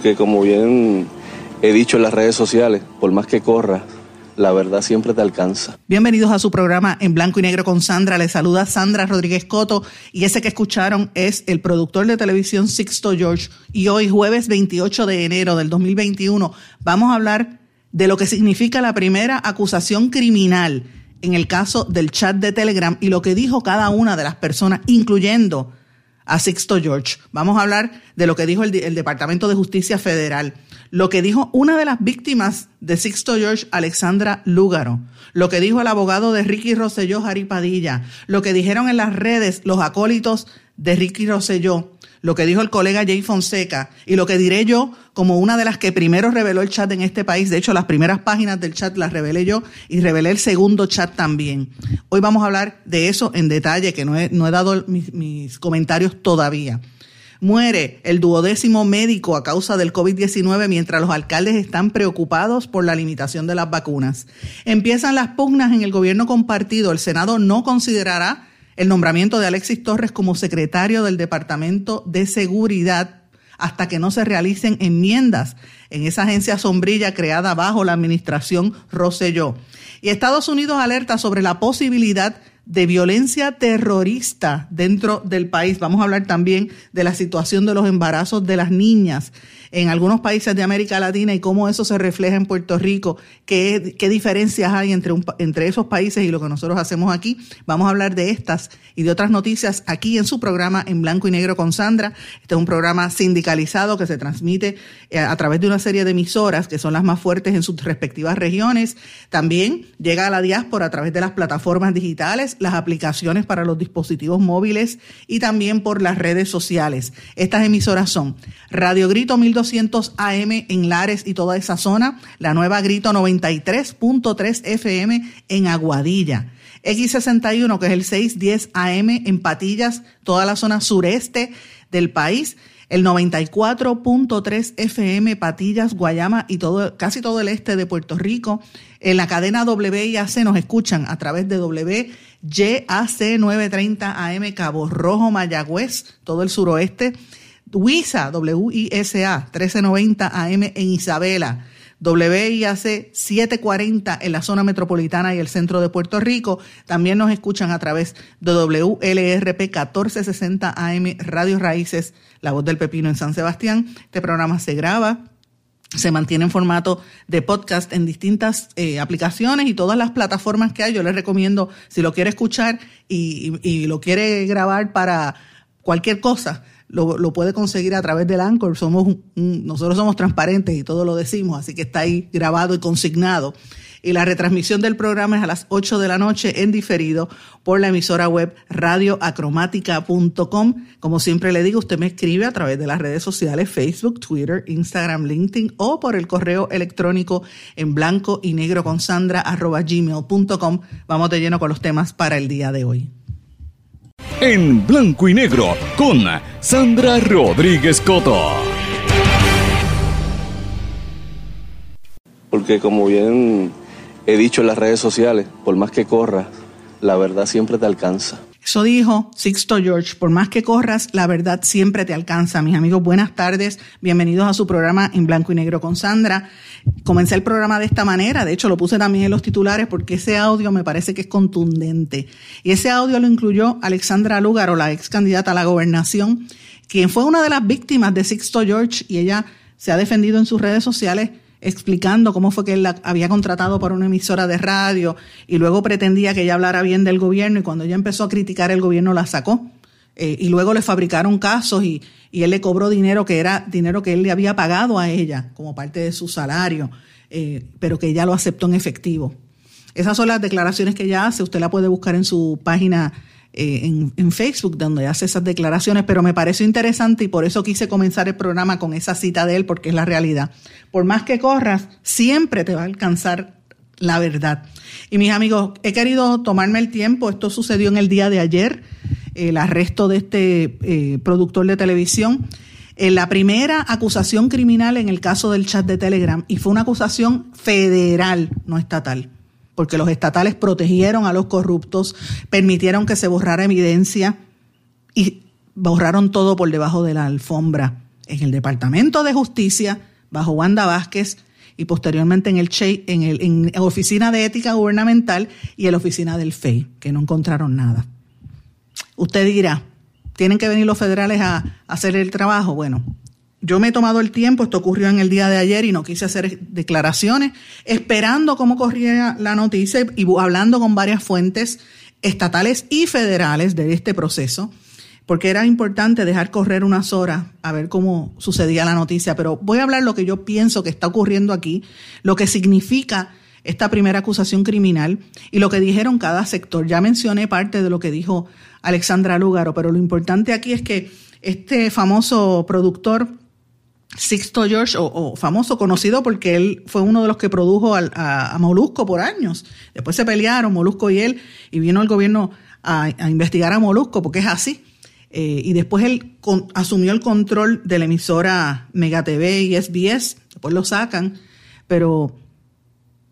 Porque como bien he dicho en las redes sociales, por más que corra, la verdad siempre te alcanza. Bienvenidos a su programa en blanco y negro con Sandra. Les saluda Sandra Rodríguez Coto y ese que escucharon es el productor de televisión Sixto George. Y hoy, jueves 28 de enero del 2021, vamos a hablar de lo que significa la primera acusación criminal en el caso del chat de Telegram y lo que dijo cada una de las personas, incluyendo a Sixto George. Vamos a hablar de lo que dijo el, Departamento de Justicia Federal, lo que dijo una de las víctimas de Sixto George, Alexandra Lúgaro, lo que dijo el abogado de Ricky Rosselló, Jari Padilla, lo que dijeron en las redes los acólitos de Ricky Rosselló, lo que dijo el colega Jay Fonseca y lo que diré yo como una de las que primero reveló el chat en este país. De hecho, las primeras páginas del chat las revelé yo y revelé el segundo chat también. Hoy vamos a hablar de eso en detalle, que no he, no he dado mis, comentarios todavía. Muere el duodécimo médico a causa del COVID-19 mientras los alcaldes están preocupados por la limitación de las vacunas. Empiezan las pugnas en el gobierno compartido. El Senado no considerará el nombramiento de Alexis Torres como secretario del Departamento de Seguridad hasta que no se realicen enmiendas en esa agencia sombrilla creada bajo la administración Rosselló. Y Estados Unidos alerta sobre la posibilidad de violencia terrorista dentro del país. Vamos a hablar también de la situación de los embarazos de las niñas en algunos países de América Latina y cómo eso se refleja en Puerto Rico, qué, diferencias hay entre, entre esos países y lo que nosotros hacemos aquí. Vamos a hablar de estas y de otras noticias aquí en su programa en blanco y negro con Sandra. Este es un programa sindicalizado que se transmite eh, a través de una serie de emisoras que son las más fuertes en sus respectivas regiones. También llega a la diáspora a través de las plataformas digitales, las aplicaciones para los dispositivos móviles y también por las redes sociales. Estas emisoras son Radio Grito 1200 200 AM en Lares y toda esa zona, la nueva Grito 93.3 FM en Aguadilla. X61, que es el 610 AM en Patillas, toda la zona sureste del país, el 94.3 FM Patillas, Guayama y todo, casi todo el este de Puerto Rico. En la cadena WIAC nos escuchan a través de WYAC 930 AM Cabo Rojo, Mayagüez, todo el suroeste WISA, W-I-S-A, 1390 AM en Isabela, WIAC 740 en la zona metropolitana y el centro de Puerto Rico. También nos escuchan a través de WLRP 1460 AM Radio Raíces, La Voz del Pepino en San Sebastián. Este programa se graba, se mantiene en formato de podcast en distintas eh, aplicaciones y todas las plataformas que hay. Yo les recomiendo, si lo quiere escuchar y lo quiere grabar para cualquier cosa, lo, puede conseguir a través del Anchor. Somos nosotros somos transparentes y todo lo decimos, así que está ahí grabado y consignado. Y la retransmisión del programa es a las 8 de la noche en diferido por la emisora web radioacromática.com. Como siempre le digo, usted me escribe a través de las redes sociales Facebook, Twitter, Instagram, LinkedIn o por el correo electrónico en blanco y negro con sandra arroba gmail.com. Vamos de lleno con los temas para el día de hoy en blanco y negro con Sandra Rodríguez Coto. Porque como bien he dicho en las redes sociales, por más que corra, la verdad siempre te alcanza. Eso dijo Sixto George, por más que corras, la verdad siempre te alcanza. Mis amigos, buenas tardes, bienvenidos a su programa en blanco y negro con Sandra. Comencé el programa de esta manera, de hecho lo puse también en los titulares porque ese audio me parece que es contundente. Y ese audio lo incluyó Alexandra Lugaro, la ex candidata a la gobernación, quien fue una de las víctimas de Sixto George y ella se ha defendido en sus redes sociales explicando cómo fue que él la había contratado para una emisora de radio y luego pretendía que ella hablara bien del gobierno y cuando ella empezó a criticar el gobierno la sacó. Eh, y luego le fabricaron casos y, y, él le cobró dinero que era dinero que él le había pagado a ella como parte de su salario, eh, pero que ella lo aceptó en efectivo. Esas son las declaraciones que ella hace, usted la puede buscar en su página en, en, Facebook, donde hace esas declaraciones, pero me pareció interesante y por eso quise comenzar el programa con esa cita de él, porque es la realidad. Por más que corras, siempre te va a alcanzar la verdad. Y mis amigos, he querido tomarme el tiempo, esto sucedió en el día de ayer, el arresto de este eh, productor de televisión. Eh, la primera acusación criminal en el caso del chat de Telegram, y fue una acusación federal, no estatal, porque los estatales protegieron a los corruptos, permitieron que se borrara evidencia y borraron todo por debajo de la alfombra. En el Departamento de Justicia, bajo Wanda Vázquez, y posteriormente en el en, el, en la Oficina de Ética Gubernamental y en la Oficina del FEI, que no encontraron nada. Usted dirá, ¿tienen que venir los federales a, hacer el trabajo? Bueno, yo me he tomado el tiempo, esto ocurrió en el día de ayer y no quise hacer declaraciones, esperando cómo corría la noticia y hablando con varias fuentes estatales y federales de este proceso, porque era importante dejar correr unas horas a ver cómo sucedía la noticia. Pero voy a hablar lo que yo pienso que está ocurriendo aquí, lo que significa esta primera acusación criminal y lo que dijeron cada sector. Ya mencioné parte de lo que dijo Alexandra Lúgaro, pero lo importante aquí es que este famoso productor Sixto George, o, famoso, conocido porque él fue uno de los que produjo a, Molusco por años. Después se pelearon Molusco y él, y vino el gobierno a, investigar a Molusco, porque es así. Eh, y después él asumió el control de la emisora Mega TV y SBS, después lo sacan, pero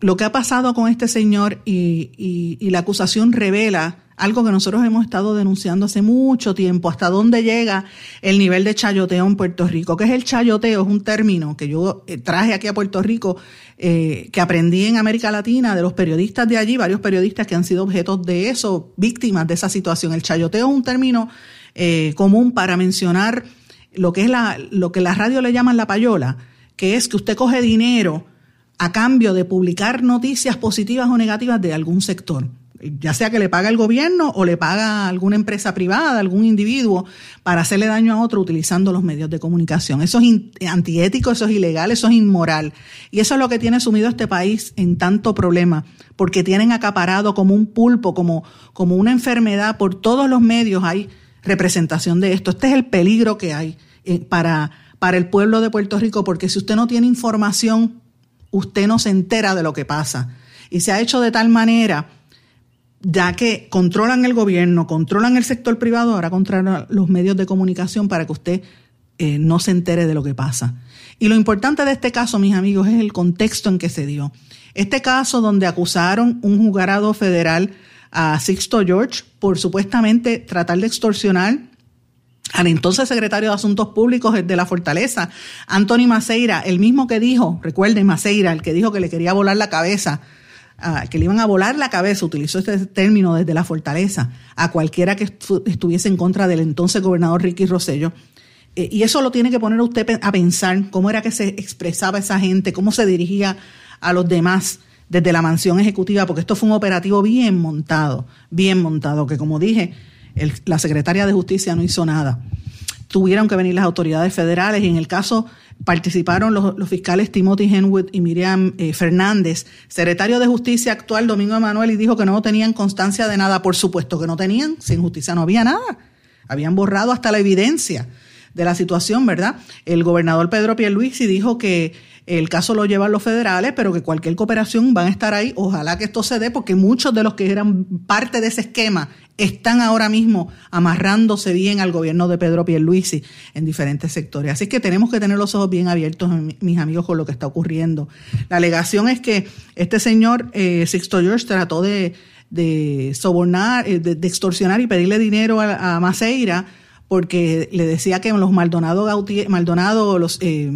lo que ha pasado con este señor y, la acusación revela algo que nosotros hemos estado denunciando hace mucho tiempo, hasta dónde llega el nivel de chayoteo en Puerto Rico. ¿Qué es el chayoteo? Es un término que yo eh, traje aquí a Puerto Rico, eh, que aprendí en América Latina de los periodistas de allí, varios periodistas que han sido objetos de eso, víctimas de esa situación. El chayoteo es un término eh, común para mencionar lo que es la, lo que la radio le llaman la payola, que es que usted coge dinero a cambio de publicar noticias positivas o negativas de algún sector, ya sea que le paga el gobierno o le paga alguna empresa privada, algún individuo, para hacerle daño a otro utilizando los medios de comunicación. Eso es antiético, eso es ilegal, eso es inmoral. Y eso es lo que tiene sumido este país en tanto problema, porque tienen acaparado como un pulpo, como, como una enfermedad, por todos los medios hay representación de esto. Este es el peligro que hay eh, para, para el pueblo de Puerto Rico, porque si usted no tiene información usted no se entera de lo que pasa. Y se ha hecho de tal manera, ya que controlan el gobierno, controlan el sector privado, ahora controlan los medios de comunicación para que usted eh, no se entere de lo que pasa. Y lo importante de este caso, mis amigos, es el contexto en que se dio. Este caso donde acusaron un juzgado federal a Sixto George por supuestamente tratar de extorsionar al entonces secretario de Asuntos Públicos de la Fortaleza, Anthony Maceira, el mismo que dijo, recuerden Maceira, el que dijo que le quería volar la cabeza, que le iban a volar la cabeza, utilizó este término desde la Fortaleza, a cualquiera que estuviese en contra del entonces gobernador Ricky Rosello. Eh, y eso lo tiene que poner usted a pensar cómo era que se expresaba esa gente, cómo se dirigía a los demás desde la mansión ejecutiva, porque esto fue un operativo bien montado, bien montado, que como dije, la secretaria de Justicia no hizo nada. Tuvieron que venir las autoridades federales y en el caso participaron los, fiscales Timothy Henwood y Miriam eh, Fernández. Secretario de Justicia actual, Domingo Emanuel, y dijo que no tenían constancia de nada. Por supuesto que no tenían, sin justicia no había nada. Habían borrado hasta la evidencia de la situación, ¿verdad? El gobernador Pedro Pierluisi dijo que el caso lo llevan los federales, pero que cualquier cooperación van a estar ahí. Ojalá que esto se dé, porque muchos de los que eran parte de ese esquema están ahora mismo amarrándose bien al gobierno de Pedro Pierluisi en diferentes sectores. Así que tenemos que tener los ojos bien abiertos, mis amigos, con lo que está ocurriendo. La alegación es que este señor eh, Sixto George trató de, sobornar, eh, de, extorsionar y pedirle dinero a, Maceira porque le decía que los Maldonado, Maldonado los... Eh,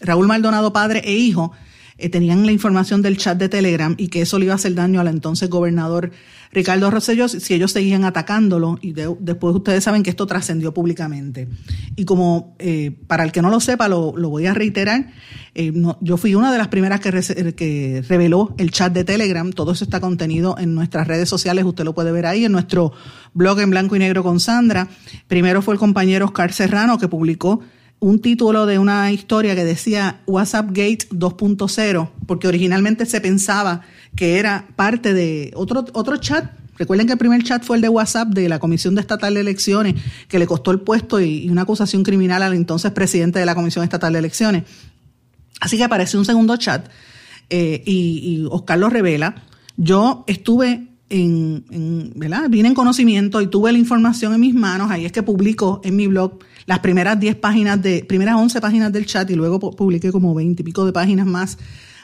Raúl Maldonado, padre e hijo, eh, tenían la información del chat de Telegram y que eso le iba a hacer daño al entonces gobernador Ricardo Rosselló si ellos seguían atacándolo y después ustedes saben que esto trascendió públicamente. Y como eh, para el que no lo sepa, lo, voy a reiterar, eh, yo fui una de las primeras que, que reveló el chat de Telegram, todo eso está contenido en nuestras redes sociales, usted lo puede ver ahí en nuestro blog en blanco y negro con Sandra. Primero fue el compañero Oscar Serrano que publicó un título de una historia que decía WhatsApp Gate 2.0, porque originalmente se pensaba que era parte de otro, otro chat Recuerden que el primer chat fue el de WhatsApp de la Comisión de Estatal de Elecciones, que le costó el puesto y, una acusación criminal al entonces presidente de la Comisión Estatal de Elecciones. Así que apareció un segundo chat eh, y, Oscar lo revela. Yo estuve en, en, ¿verdad? Vine en conocimiento y tuve la información en mis manos. Ahí es que publico en mi blog las primeras 10 páginas de, primeras 11 páginas del chat y luego publiqué como 20 y pico de páginas más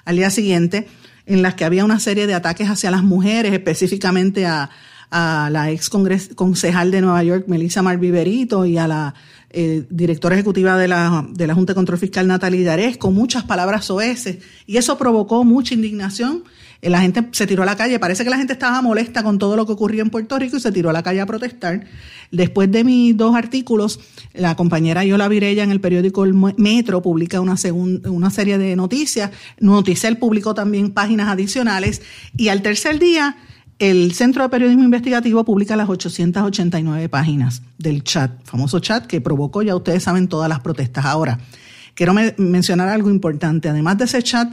al día siguiente en las que había una serie de ataques hacia las mujeres, específicamente a, la ex concejal de Nueva York, Melissa Marviverito, y a la eh, directora ejecutiva de la, de la Junta de Control Fiscal, Natalie Darés, con muchas palabras soeces. Y eso provocó mucha indignación eh, la gente se tiró a la calle. Parece que la gente estaba molesta con todo lo que ocurría en Puerto Rico y se tiró a la calle a protestar. Después de mis dos artículos, la compañera Yola Virella en el periódico El Metro publica una, una serie de noticias. Noticel publicó también páginas adicionales. Y al tercer día, el Centro de Periodismo Investigativo publica las 889 páginas del chat, famoso chat que provocó, ya ustedes saben, todas las protestas. Ahora, quiero mencionar algo importante. Además de ese chat,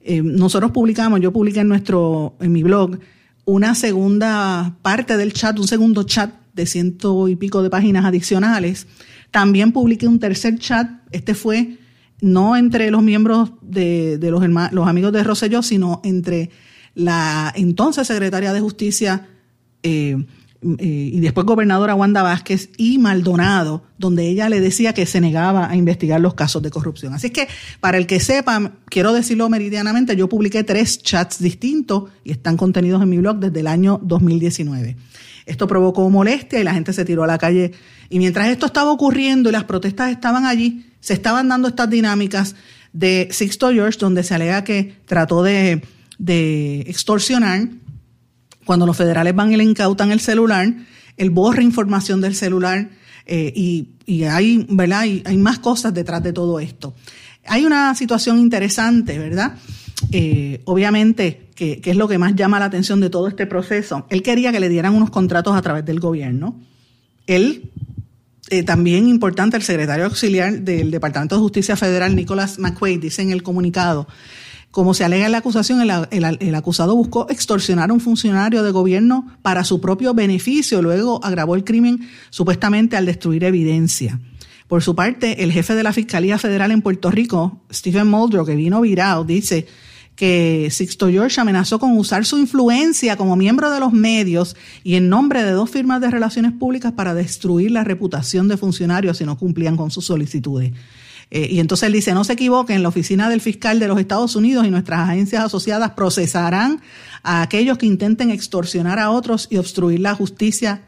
eh, nosotros publicamos, yo publiqué en nuestro, en mi blog, una segunda parte del chat, un segundo chat de ciento y pico de páginas adicionales. También publiqué un tercer chat, este fue no entre los miembros de, los, los amigos de Rosselló, sino entre la entonces secretaria de Justicia eh, eh, y después gobernadora Wanda Vázquez y Maldonado, donde ella le decía que se negaba a investigar los casos de corrupción. Así que, para el que sepa, quiero decirlo meridianamente, yo publiqué tres chats distintos y están contenidos en mi blog desde el año 2019. Esto provocó molestia y la gente se tiró a la calle. Y mientras esto estaba ocurriendo y las protestas estaban allí, se estaban dando estas dinámicas de Sixto George, donde se alega que trató de, de extorsionar cuando los federales van y le incautan el celular, él borra información del celular eh, y, hay, ¿verdad? hay más cosas detrás de todo esto. Hay una situación interesante, ¿verdad? Eh, obviamente, que, es lo que más llama la atención de todo este proceso. Él quería que le dieran unos contratos a través del gobierno. Él, eh, también importante, el secretario auxiliar del Departamento de Justicia Federal, Nicholas McQuaid, dice en el comunicado como se alega en la acusación, el, acusado buscó extorsionar a un funcionario de gobierno para su propio beneficio, luego agravó el crimen supuestamente al destruir evidencia. Por su parte, el jefe de la Fiscalía Federal en Puerto Rico, Stephen Muldrow, que vino virado, dice que Sixto George amenazó con usar su influencia como miembro de los medios y en nombre de dos firmas de relaciones públicas para destruir la reputación de funcionarios si no cumplían con sus solicitudes. Eh, y entonces él dice, no se equivoquen, la oficina del fiscal de los Estados Unidos y nuestras agencias asociadas procesarán a aquellos que intenten extorsionar a otros y obstruir la justicia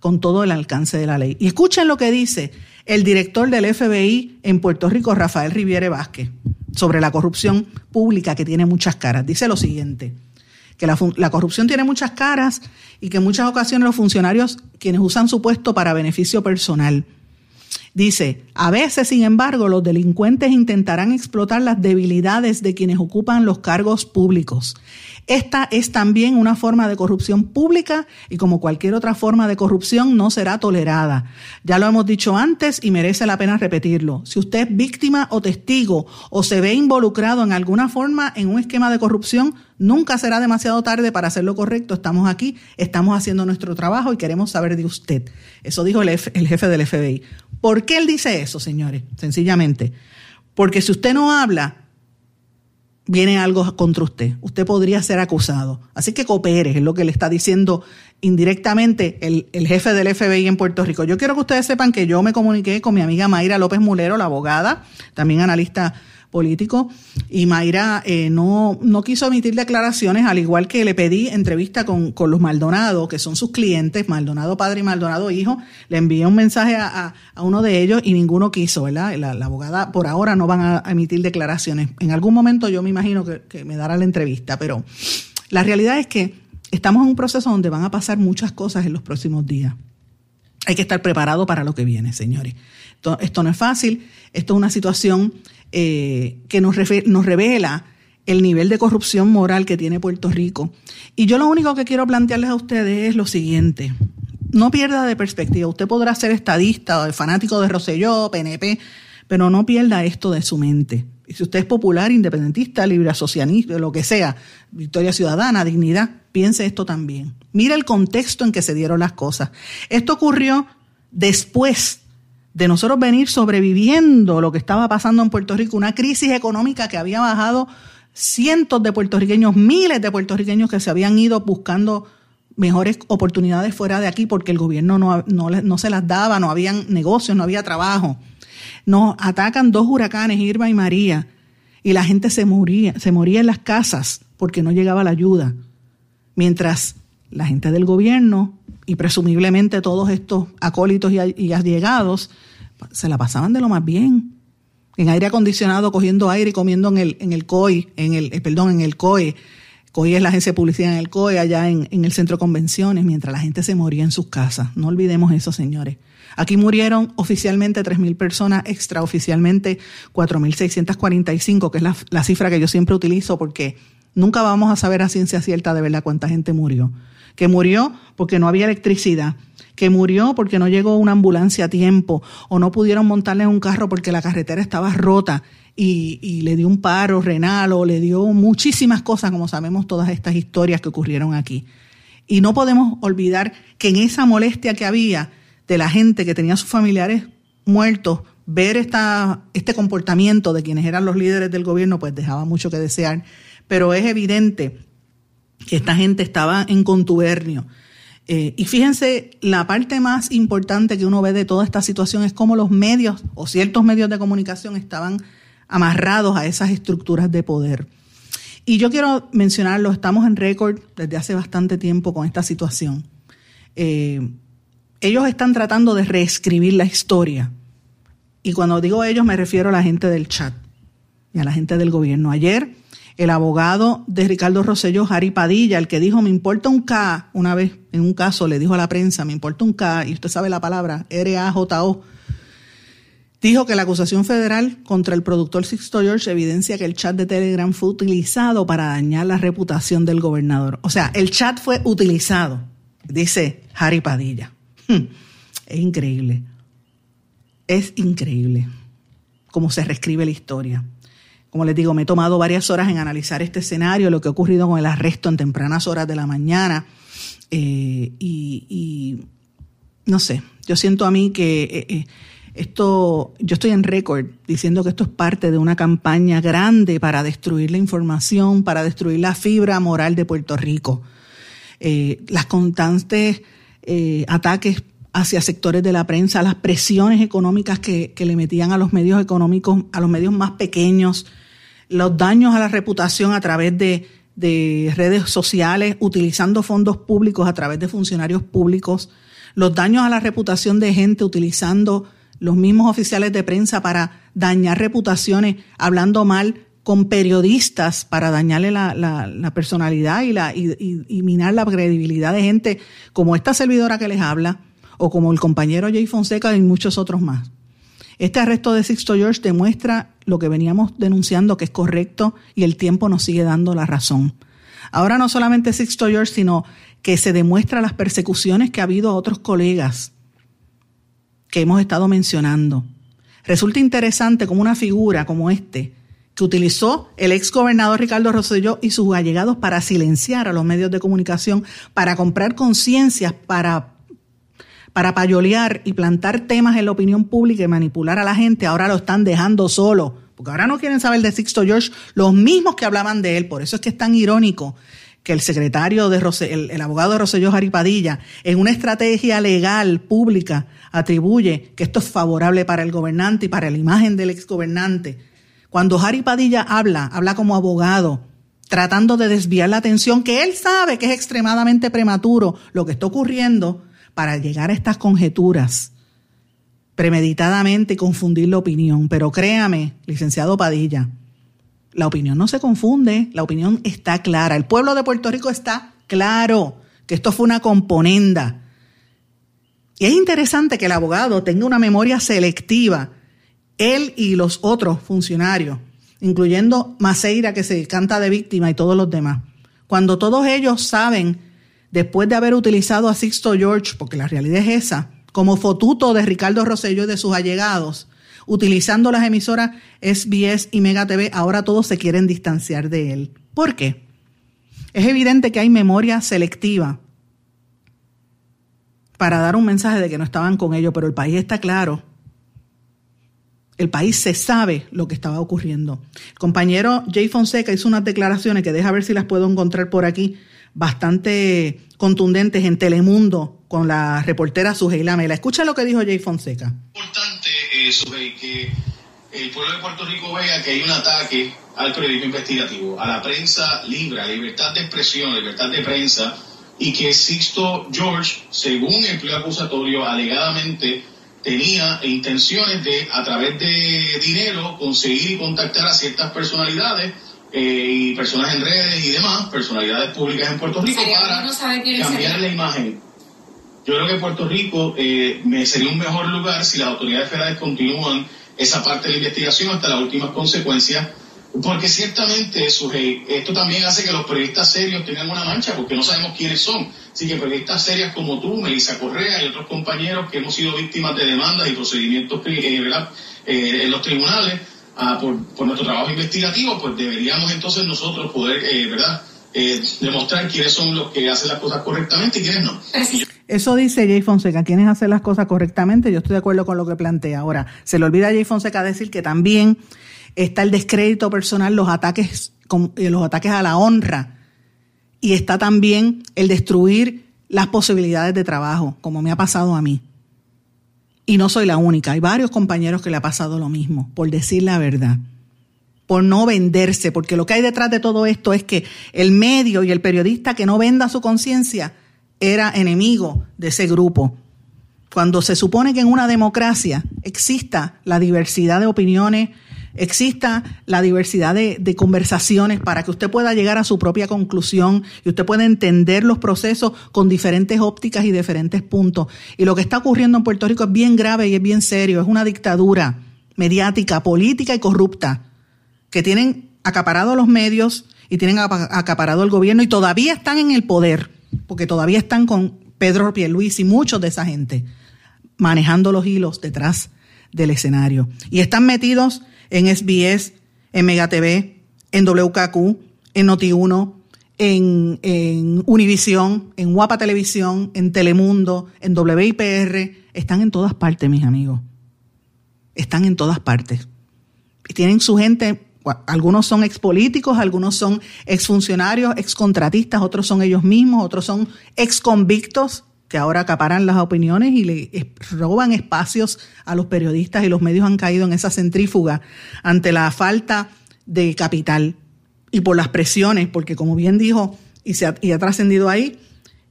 con todo el alcance de la ley. Y escuchen lo que dice el director del FBI en Puerto Rico, Rafael Riviere Vázquez, sobre la corrupción pública que tiene muchas caras. Dice lo siguiente, que la, la corrupción tiene muchas caras y que en muchas ocasiones los funcionarios quienes usan su puesto para beneficio personal Dice, a veces, sin embargo, los delincuentes intentarán explotar las debilidades de quienes ocupan los cargos públicos. Esta es también una forma de corrupción pública y como cualquier otra forma de corrupción no será tolerada. Ya lo hemos dicho antes y merece la pena repetirlo. Si usted es víctima o testigo o se ve involucrado en alguna forma en un esquema de corrupción, nunca será demasiado tarde para hacer lo correcto. Estamos aquí, estamos haciendo nuestro trabajo y queremos saber de usted. Eso dijo el, el jefe del FBI. ¿Por qué él dice eso, señores? Sencillamente. Porque si usted no habla, viene algo contra usted. Usted podría ser acusado. Así que coopere, es lo que le está diciendo indirectamente el, el, jefe del FBI en Puerto Rico. Yo quiero que ustedes sepan que yo me comuniqué con mi amiga Mayra López Mulero, la abogada, también analista político, y Mayra eh, no, no quiso emitir declaraciones, al igual que le pedí entrevista con, con, los Maldonado, que son sus clientes, Maldonado padre y Maldonado hijo, le envié un mensaje a, a, uno de ellos y ninguno quiso, ¿verdad? La, abogada por ahora no van a emitir declaraciones. En algún momento yo me imagino que, que me dará la entrevista, pero la realidad es que estamos en un proceso donde van a pasar muchas cosas en los próximos días. Hay que estar preparado para lo que viene, señores. Esto no es fácil, esto es una situación eh, que nos, nos revela el nivel de corrupción moral que tiene Puerto Rico. Y yo lo único que quiero plantearles a ustedes es lo siguiente. No pierda de perspectiva. Usted podrá ser estadista o fanático de Rosselló, PNP, pero no pierda esto de su mente. Si usted es popular, independentista, libre asocianista, lo que sea, Victoria Ciudadana, Dignidad, piense esto también. Mira el contexto en que se dieron las cosas. Esto ocurrió después de nosotros venir sobreviviendo lo que estaba pasando en Puerto Rico, una crisis económica que había bajado cientos de puertorriqueños, miles de puertorriqueños que se habían ido buscando mejores oportunidades fuera de aquí porque el gobierno no, no, se las daba, no habían negocios, no había trabajo. Nos atacan dos huracanes, Irma y María, y la gente se moría, se moría en las casas porque no llegaba la ayuda. Mientras la gente del gobierno y presumiblemente todos estos acólitos y, allegados se la pasaban de lo más bien. En aire acondicionado, cogiendo aire y comiendo en el, en el COI, en el, eh, perdón, en el COE. COI es la agencia de publicidad en el COE, allá en, en el centro de convenciones, mientras la gente se moría en sus casas. No olvidemos eso, señores. Aquí murieron oficialmente 3.000 personas, extraoficialmente 4.645, que es la, la cifra que yo siempre utilizo porque nunca vamos a saber a ciencia cierta de verdad cuánta gente murió que murió porque no había electricidad, que murió porque no llegó una ambulancia a tiempo o no pudieron montarle un carro porque la carretera estaba rota y, le dio un paro renal o le dio muchísimas cosas, como sabemos todas estas historias que ocurrieron aquí. Y no podemos olvidar que en esa molestia que había de la gente que tenía sus familiares muertos, ver esta, este comportamiento de quienes eran los líderes del gobierno, pues dejaba mucho que desear. Pero es evidente que esta gente estaba en contubernio. Eh, y fíjense, la parte más importante que uno ve de toda esta situación es cómo los medios o ciertos medios de comunicación estaban amarrados a esas estructuras de poder. Y yo quiero mencionarlo, estamos en récord desde hace bastante tiempo con esta situación. Eh, ellos están tratando de reescribir la historia. Y cuando digo ellos me refiero a la gente del chat y a la gente del gobierno. Ayer el abogado de Ricardo Rosselló, Jari Padilla, el que dijo, me importa un K, una vez en un caso le dijo a la prensa, me importa un K, y usted sabe la palabra, R-A-J-O, dijo que la acusación federal contra el productor Sixto George evidencia que el chat de Telegram fue utilizado para dañar la reputación del gobernador. O sea, el chat fue utilizado, dice Jari Padilla. Hmm, es increíble. Es increíble cómo se reescribe la historia. Como les digo, me he tomado varias horas en analizar este escenario, lo que ha ocurrido con el arresto en tempranas horas de la mañana. Eh, y, no sé, yo siento a mí que eh, eh, esto, yo estoy en récord diciendo que esto es parte de una campaña grande para destruir la información, para destruir la fibra moral de Puerto Rico. las constantes ataques hacia sectores de la prensa, las presiones económicas que, que, le metían a los medios económicos, a los medios más pequeños, los daños a la reputación a través de, redes sociales, utilizando fondos públicos a través de funcionarios públicos, los daños a la reputación de gente utilizando los mismos oficiales de prensa para dañar reputaciones, hablando mal con periodistas para dañarle la, personalidad y, la, y, minar la credibilidad de gente como esta servidora que les habla, o como el compañero Jay Fonseca y muchos otros más. Este arresto de Sixto George demuestra lo que veníamos denunciando que es correcto y el tiempo nos sigue dando la razón. Ahora no solamente Sixto George, sino que se demuestra las persecuciones que ha habido a otros colegas que hemos estado mencionando. Resulta interesante como una figura como este, que utilizó el ex gobernador Ricardo Rosselló y sus allegados para silenciar a los medios de comunicación, para comprar conciencias, para para payolear y plantar temas en la opinión pública y manipular a la gente, ahora lo están dejando solo. Porque ahora no quieren saber de Sixto George los mismos que hablaban de él. Por eso es que es tan irónico que el secretario de el, abogado de Roselló Jaripadilla, en una estrategia legal pública, atribuye que esto es favorable para el gobernante y para la imagen del exgobernante. Cuando Harry Padilla habla, habla como abogado, tratando de desviar la atención, que él sabe que es extremadamente prematuro lo que está ocurriendo, para llegar a estas conjeturas premeditadamente y confundir la opinión. Pero créame, licenciado Padilla, la opinión no se confunde, la opinión está clara. El pueblo de Puerto Rico está claro que esto fue una componenda. Y es interesante que el abogado tenga una memoria selectiva, él y los otros funcionarios, incluyendo Maceira, que se canta de víctima, y todos los demás. Cuando todos ellos saben después de haber utilizado a Sixto George, porque la realidad es esa, como fotuto de Ricardo Rosselló y de sus allegados, utilizando las emisoras SBS y Mega TV, ahora todos se quieren distanciar de él. ¿Por qué? Es evidente que hay memoria selectiva para dar un mensaje de que no estaban con ellos, pero el país está claro. El país se sabe lo que estaba ocurriendo. Compañero Jay Fonseca hizo unas declaraciones que deja ver si las puedo encontrar por aquí, bastante contundentes en Telemundo con la reportera Suheila Mela. Escucha lo que dijo Jay Fonseca. Importante, eh, que el pueblo de Puerto Rico vea que hay un ataque al periodismo investigativo, a la prensa libre, a la libertad de expresión, libertad de prensa, y que Sixto George, según el pliego acusatorio, alegadamente tenía intenciones de, a través de dinero, conseguir y contactar a ciertas personalidades eh, y personas en redes y demás, personalidades públicas en Puerto Rico, para cambiar la imagen. Yo creo que Puerto Rico eh, me sería un mejor lugar si las autoridades federales continúan esa parte de la investigación hasta las últimas consecuencias, porque ciertamente esto también hace que los periodistas serios tengan una mancha, porque no sabemos quiénes son. Así que periodistas serias como tú, Melissa Correa y otros compañeros que hemos sido víctimas de demandas y procedimientos eh, eh, en los tribunales ah, por, nuestro trabajo investigativo, pues deberíamos entonces nosotros poder, eh, ¿verdad?, demostrar quiénes son los que hacen las cosas correctamente y quiénes no. Eso dice Jay Fonseca, quienes hacen las cosas correctamente, yo estoy de acuerdo con lo que plantea. Ahora, se le olvida a Jay Fonseca decir que también está el descrédito personal, los ataques, eh, los ataques a la honra, y está también el destruir las posibilidades de trabajo, como me ha pasado a mí. Y no soy la única, hay varios compañeros que le ha pasado lo mismo, por decir la verdad, por no venderse, porque lo que hay detrás de todo esto es que el medio y el periodista que no venda su conciencia, era enemigo de ese grupo. Cuando se supone que en una democracia exista la diversidad de opiniones, exista la diversidad de, conversaciones para que usted pueda llegar a su propia conclusión y usted pueda entender los procesos con diferentes ópticas y diferentes puntos. Y lo que está ocurriendo en Puerto Rico es bien grave y es bien serio. Es una dictadura mediática, política y corrupta que tienen acaparado los medios y tienen acaparado el gobierno y todavía están en el poder porque todavía están con Pedro Pierluis y muchos de esa gente manejando los hilos detrás del escenario. Y están metidos en SBS, en Mega TV, en WKQ, en Noti1, en, en Univisión, en Guapa Televisión, en Telemundo, en WIPR. Están en todas partes, mis amigos. Están en todas partes. Y tienen su gente algunos son expolíticos, algunos son exfuncionarios, excontratistas, otros son ellos mismos, otros son exconvictos que ahora acaparan las opiniones y le roban espacios a los periodistas y los medios han caído en esa centrífuga ante la falta de capital y por las presiones, porque como bien dijo y, se ha, trascendido ahí,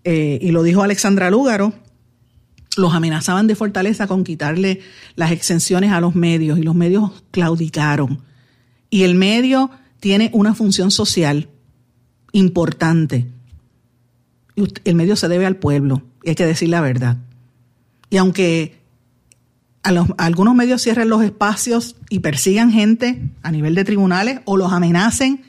eh, y lo dijo Alexandra Lúgaro, los amenazaban de fortaleza con quitarle las exenciones a los medios y los medios claudicaron y el medio tiene una función social importante. El medio se debe al pueblo, y hay que decir la verdad. Y aunque algunos medios cierren los espacios y persigan gente a nivel de tribunales o los amenacen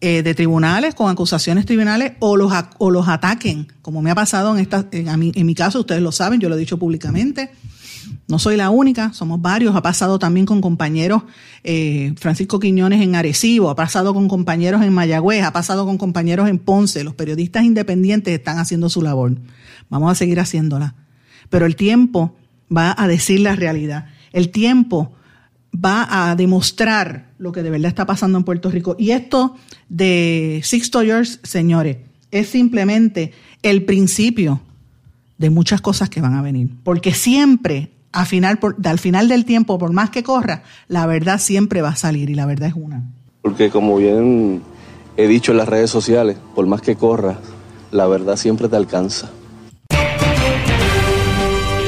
eh, de tribunales con acusaciones tribunales o los, o los ataquen, como me ha pasado en, esta, en mi caso, ustedes lo saben, yo lo he dicho públicamente, no soy la única, somos varios. Ha pasado también con compañeros, eh, Francisco Quiñones en Arecibo, ha pasado con compañeros en Mayagüez, ha pasado con compañeros en Ponce. Los periodistas independientes están haciendo su labor. Vamos a seguir haciéndola. Pero el tiempo va a decir la realidad. El tiempo va a demostrar lo que de verdad está pasando en Puerto Rico. Y esto de Sixto Years, señores, es simplemente el principio de muchas cosas que van a venir. Porque siempre al final, al final del tiempo, por más que corra, la verdad siempre va a salir y la verdad es una. Porque como bien he dicho en las redes sociales, por más que corra, la verdad siempre te alcanza.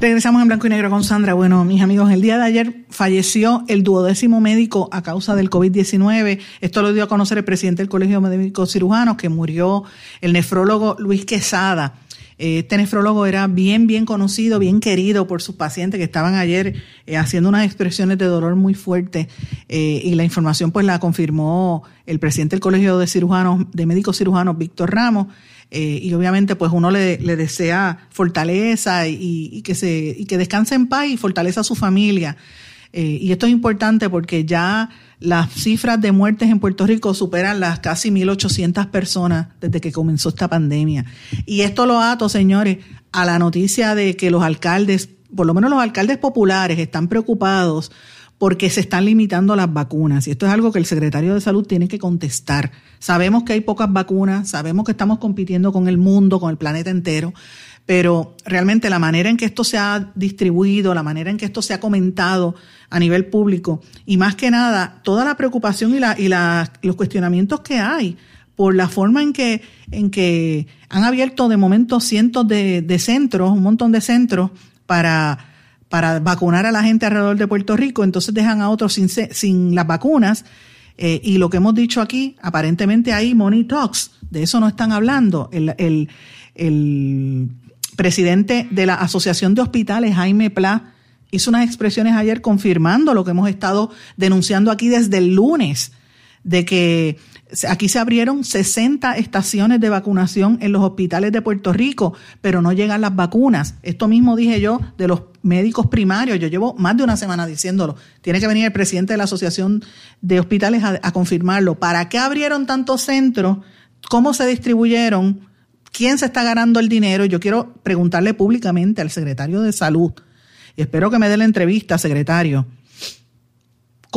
Regresamos en blanco y negro con Sandra. Bueno, mis amigos, el día de ayer falleció el duodécimo médico a causa del COVID-19. Esto lo dio a conocer el presidente del Colegio de Médicos Cirujanos, que murió el nefrólogo Luis Quesada. Este nefrólogo era bien, bien conocido, bien querido por sus pacientes que estaban ayer eh, haciendo unas expresiones de dolor muy fuertes eh, y la información pues la confirmó el presidente del Colegio de Cirujanos, de Médicos Cirujanos, Víctor Ramos. Eh, y obviamente pues uno le, desea fortaleza y, que se, y que descanse en paz y fortaleza a su familia. Eh, y esto es importante porque ya las cifras de muertes en Puerto Rico superan las casi 1.800 personas desde que comenzó esta pandemia. Y esto lo ato, señores, a la noticia de que los alcaldes, por lo menos los alcaldes populares, están preocupados porque se están limitando las vacunas. Y esto es algo que el secretario de Salud tiene que contestar. Sabemos que hay pocas vacunas, sabemos que estamos compitiendo con el mundo, con el planeta entero, pero realmente la manera en que esto se ha distribuido, la manera en que esto se ha comentado a nivel público y más que nada toda la preocupación y, la, y los cuestionamientos que hay por la forma en que, en que han abierto de momento cientos de, de centros, un montón de centros para para vacunar a la gente alrededor de Puerto Rico, entonces dejan a otros sin, sin las vacunas. Eh, y lo que hemos dicho aquí, aparentemente hay money talks, de eso no están hablando. El, el, el presidente de la Asociación de Hospitales, Jaime Pla, hizo unas expresiones ayer confirmando lo que hemos estado denunciando aquí desde el lunes, de que Aquí se abrieron 60 estaciones de vacunación en los hospitales de Puerto Rico, pero no llegan las vacunas. Esto mismo dije yo de los médicos primarios. Yo llevo más de una semana diciéndolo. Tiene que venir el presidente de la Asociación de Hospitales a, confirmarlo. ¿Para qué abrieron tantos centros? ¿Cómo se distribuyeron? ¿Quién se está ganando el dinero? Yo quiero preguntarle públicamente al secretario de Salud, y espero que me dé la entrevista, secretario,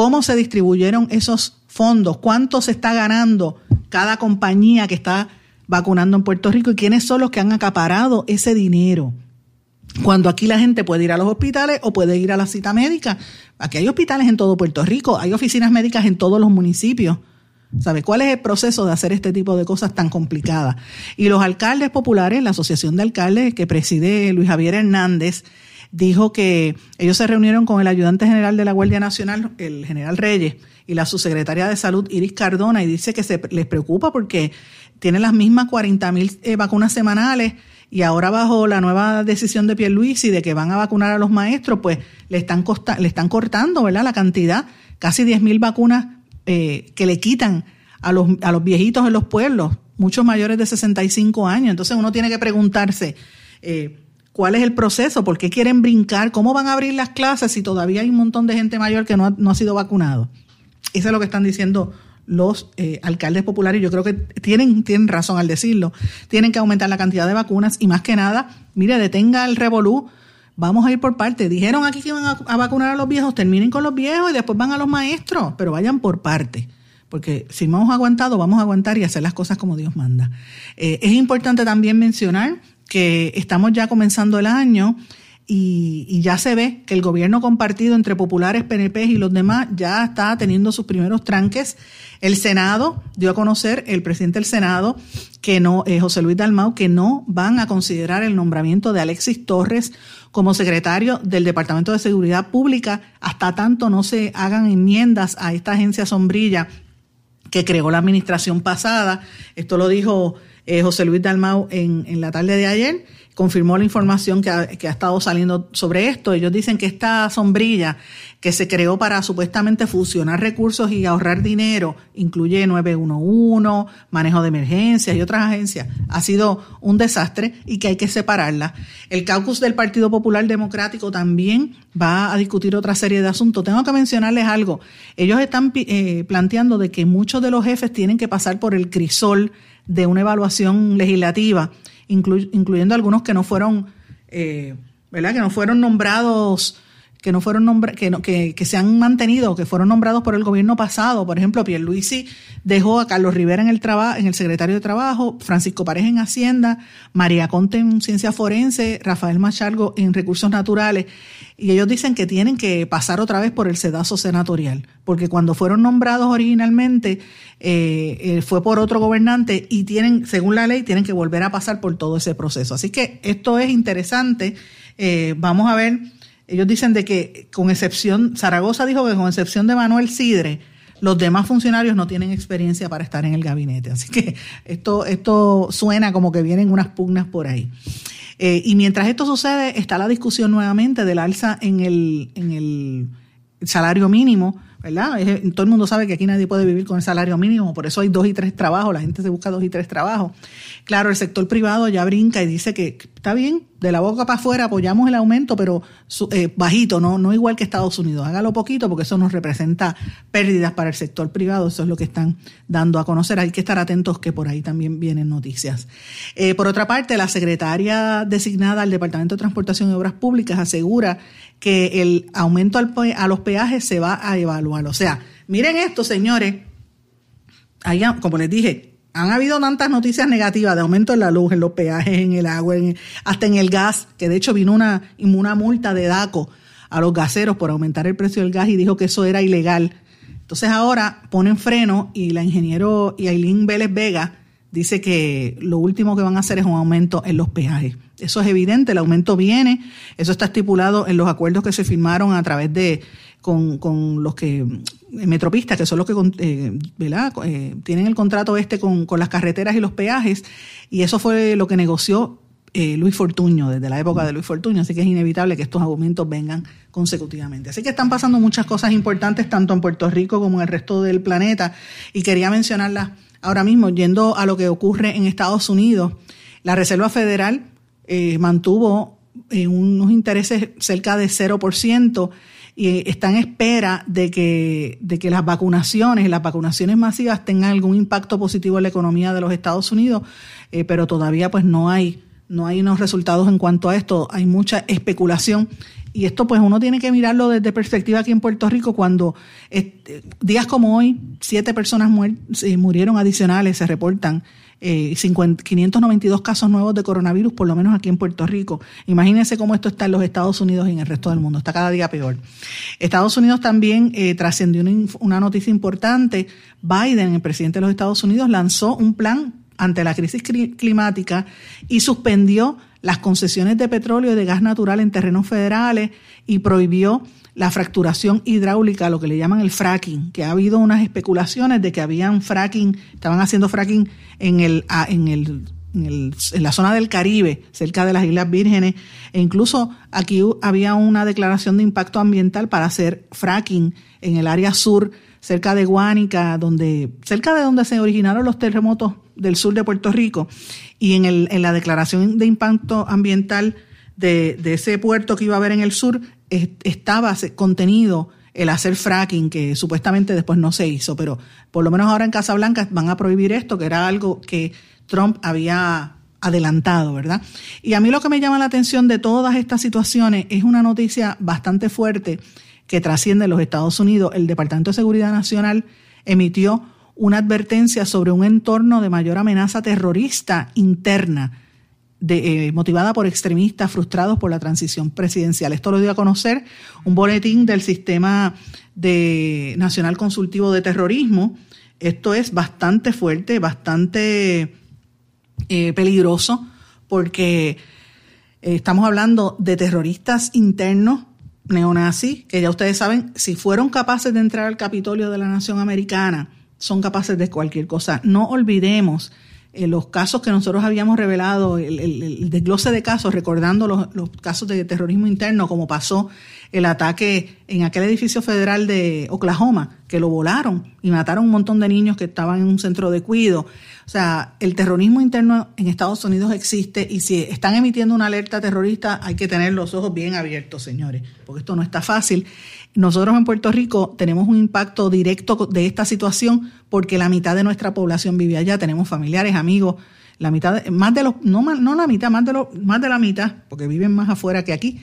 ¿cómo se distribuyeron esos fondos, cuánto se está ganando cada compañía que está vacunando en Puerto Rico y quiénes son los que han acaparado ese dinero. Cuando aquí la gente puede ir a los hospitales o puede ir a la cita médica. Aquí hay hospitales en todo Puerto Rico, hay oficinas médicas en todos los municipios. ¿Sabe cuál es el proceso de hacer este tipo de cosas tan complicadas? Y los alcaldes populares, la Asociación de Alcaldes que preside Luis Javier Hernández, dijo que ellos se reunieron con el ayudante general de la Guardia Nacional, el general Reyes, y la subsecretaria de Salud, Iris Cardona, y dice que se les preocupa porque tienen las mismas 40 mil eh, vacunas semanales y ahora bajo la nueva decisión de Pierluisi de que van a vacunar a los maestros, pues le están, le están cortando ¿verdad? la cantidad, casi 10 mil vacunas eh, que le quitan a los, a los viejitos en los pueblos, muchos mayores de 65 años. Entonces uno tiene que preguntarse, eh, ¿Cuál es el proceso? ¿Por qué quieren brincar? ¿Cómo van a abrir las clases si todavía hay un montón de gente mayor que no ha, no ha sido vacunado? Eso es lo que están diciendo los eh, alcaldes populares. Yo creo que tienen, tienen razón al decirlo. Tienen que aumentar la cantidad de vacunas y más que nada, mire, detenga el revolú. Vamos a ir por parte. Dijeron aquí que iban a, vacunar a los viejos, terminen con los viejos y después van a los maestros, pero vayan por parte porque si hemos aguantado, vamos a aguantar y hacer las cosas como Dios manda. Eh, es importante también mencionar que estamos ya comenzando el año y, ya se ve que el gobierno compartido entre populares, PNP y los demás ya está teniendo sus primeros tranques. El Senado dio a conocer, el presidente del Senado, que no, eh, José Luis Dalmau, que no van a considerar el nombramiento de Alexis Torres como secretario del Departamento de Seguridad Pública hasta tanto no se hagan enmiendas a esta agencia sombrilla que creó la administración pasada. Esto lo dijo eh, José Luis Dalmau en, la tarde de ayer, confirmó la información que ha, que ha, estado saliendo sobre esto. Ellos dicen que esta sombrilla que se creó para supuestamente fusionar recursos y ahorrar dinero, incluye 911, manejo de emergencias y otras agencias, ha sido un desastre y que hay que separarla. El caucus del Partido Popular Democrático también va a discutir otra serie de asuntos. Tengo que mencionarles algo. Ellos están eh, planteando de que muchos de los jefes tienen que pasar por el crisol de una evaluación legislativa, incluyendo algunos que no fueron, eh, ¿verdad? Que no fueron nombrados que no fueron nombrados, que, no, que, que, se han mantenido, que fueron nombrados por el gobierno pasado. Por ejemplo, Pierluisi dejó a Carlos Rivera en el trabajo, en el secretario de Trabajo, Francisco Pareja en Hacienda, María Conte en Ciencia Forense, Rafael Machalgo en Recursos Naturales. Y ellos dicen que tienen que pasar otra vez por el sedazo senatorial, porque cuando fueron nombrados originalmente eh, eh, fue por otro gobernante y tienen, según la ley, tienen que volver a pasar por todo ese proceso. Así que esto es interesante Eh, vamos a ver, ellos dicen de que con excepción, Zaragoza dijo que con excepción de Manuel Sidre, los demás funcionarios no tienen experiencia para estar en el gabinete. Así que esto, esto suena como que vienen unas pugnas por ahí. Eh, y mientras esto sucede, está la discusión nuevamente del alza en el, en el salario mínimo ¿verdad? todo el mundo sabe que aquí nadie puede vivir con el salario mínimo, por eso hay dos y tres trabajos, la gente se busca dos y tres trabajos. Claro, el sector privado ya brinca y dice que está bien, de la boca para afuera apoyamos el aumento, pero eh, bajito, no, no igual que Estados Unidos. Hágalo poquito porque eso nos representa pérdidas para el sector privado, eso es lo que están dando a conocer. Hay que estar atentos que por ahí también vienen noticias. Eh, por otra parte, la secretaria designada al Departamento de Transportación y Obras Públicas asegura que el aumento a los peajes se va a evaluar. O sea, miren esto, señores. Allá, como les dije, han habido tantas noticias negativas de aumento en la luz, en los peajes, en el agua, hasta en el gas, que de hecho vino una, una multa de DACO a los gaseros por aumentar el precio del gas y dijo que eso era ilegal. Entonces ahora ponen freno y la ingeniero Yailin Vélez Vega dice que lo último que van a hacer es un aumento en los peajes. Eso es evidente, el aumento viene, eso está estipulado en los acuerdos que se firmaron a través de con, con los que metropistas, que son los que eh, eh, tienen el contrato este con, con, las carreteras y los peajes, y eso fue lo que negoció eh, Luis Fortuño, desde la época de Luis Fortuño, así que es inevitable que estos aumentos vengan consecutivamente. Así que están pasando muchas cosas importantes tanto en Puerto Rico como en el resto del planeta, y quería mencionarlas ahora mismo, yendo a lo que ocurre en Estados Unidos. La Reserva Federal eh, mantuvo eh, unos intereses cerca de 0% y está en espera de que, de que las vacunaciones, las vacunaciones masivas tengan algún impacto positivo en la economía de los Estados Unidos, eh, pero todavía pues no hay, no hay unos resultados en cuanto a esto, hay mucha especulación y esto pues uno tiene que mirarlo desde perspectiva aquí en Puerto Rico cuando días como hoy siete personas murieron adicionales se reportan eh, 592 casos nuevos de coronavirus, por lo menos aquí en Puerto Rico. Imagínense cómo esto está en los Estados Unidos y en el resto del mundo. Está cada día peor. Estados Unidos también eh, trascendió una, una noticia importante. Biden, el presidente de los Estados Unidos, lanzó un plan ante la crisis climática y suspendió las concesiones de petróleo y de gas natural en terrenos federales y prohibió la fracturación hidráulica, lo que le llaman el fracking, que ha habido unas especulaciones de que habían fracking, estaban haciendo fracking en el, en el en, la zona del Caribe, cerca de las Islas Vírgenes, e incluso aquí había una declaración de impacto ambiental para hacer fracking en el área sur, cerca de Guánica, donde, cerca de donde se originaron los terremotos del sur de Puerto Rico, y en, el, en la declaración de impacto ambiental de, ese puerto que iba a haber en el sur, estaba contenido el hacer fracking, que supuestamente después no se hizo, pero por lo menos ahora en Casablanca van a prohibir esto, que era algo que Trump había adelantado, ¿verdad? Y a mí lo que me llama la atención de todas estas situaciones es una noticia bastante fuerte que trasciende los Estados Unidos. El Departamento de Seguridad Nacional emitió una advertencia sobre un entorno de mayor amenaza terrorista interna eh, motivada por extremistas frustrados por la transición presidencial. Esto lo dio a conocer un boletín del Sistema Nacional Consultivo de Terrorismo. Esto es bastante fuerte, bastante eh, peligroso, porque eh, estamos hablando de terroristas internos neonazis, que ya ustedes saben, si fueron capaces de entrar al Capitolio de la Nación Americana, son capaces de cualquier cosa. No olvidemos eh, los casos que nosotros habíamos revelado, el, desglose de casos, recordando los, los, casos de terrorismo interno, como pasó el ataque en aquel edificio federal de Oklahoma, que lo volaron y mataron un montón de niños que estaban en un centro de cuido. O sea, el terrorismo interno en Estados Unidos existe y si están emitiendo una alerta terrorista hay que tener los ojos bien abiertos, señores, porque esto no está fácil. Nosotros en Puerto Rico tenemos un impacto directo de esta situación porque la mitad de nuestra población vive allá, tenemos familiares, amigos, la mitad, más de los, no, no la mitad, más de, los, más de la mitad, porque viven más afuera que aquí.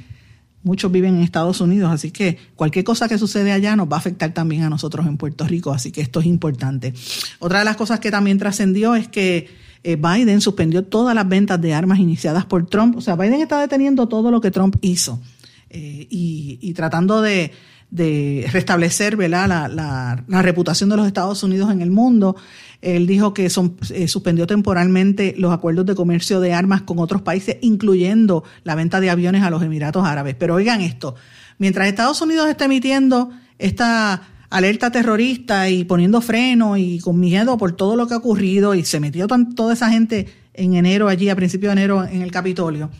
Muchos viven en Estados Unidos, así que cualquier cosa que sucede allá nos va a afectar también a nosotros en Puerto Rico, así que esto es importante. Otra de las cosas que también trascendió es que eh, Biden suspendió todas las ventas de armas iniciadas por Trump. O sea, Biden está deteniendo todo lo que Trump hizo. y, tratando de, restablecer. La, reputación de los Estados Unidos en el mundo. Él dijo que suspendió temporalmente los acuerdos de comercio de armas con otros países, incluyendo la venta de aviones a los Emiratos Árabes. Pero oigan esto, mientras Estados Unidos está emitiendo esta alerta terrorista y poniendo freno y con miedo por todo lo que ha ocurrido y se metió toda esa gente en enero allí, a principios de enero en el Capitolio.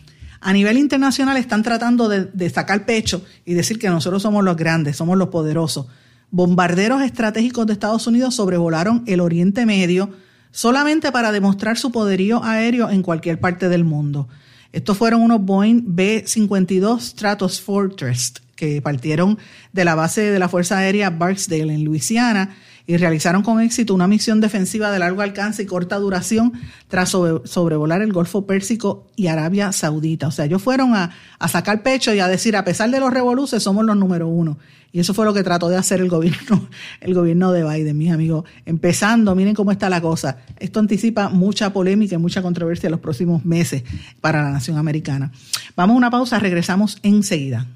A nivel internacional están tratando de, de sacar pecho y decir que nosotros somos los grandes, somos los poderosos. Bombarderos estratégicos de Estados Unidos sobrevolaron el Oriente Medio solamente para demostrar su poderío aéreo en cualquier parte del mundo. Estos fueron unos Boeing B-52 Stratos Fortress que partieron de la base de la Fuerza Aérea Barksdale en Luisiana y realizaron con éxito una misión defensiva de largo alcance y corta duración tras sobrevolar el Golfo Pérsico y Arabia Saudita. O sea, ellos fueron a, sacar pecho y a decir, a pesar de los revoluces, somos los número uno. Y eso fue lo que trató de hacer el gobierno, el gobierno de Biden, mis amigos. Empezando, miren cómo está la cosa. Esto anticipa mucha polémica y mucha controversia en los próximos meses para la nación americana. Vamos a una pausa, regresamos enseguida.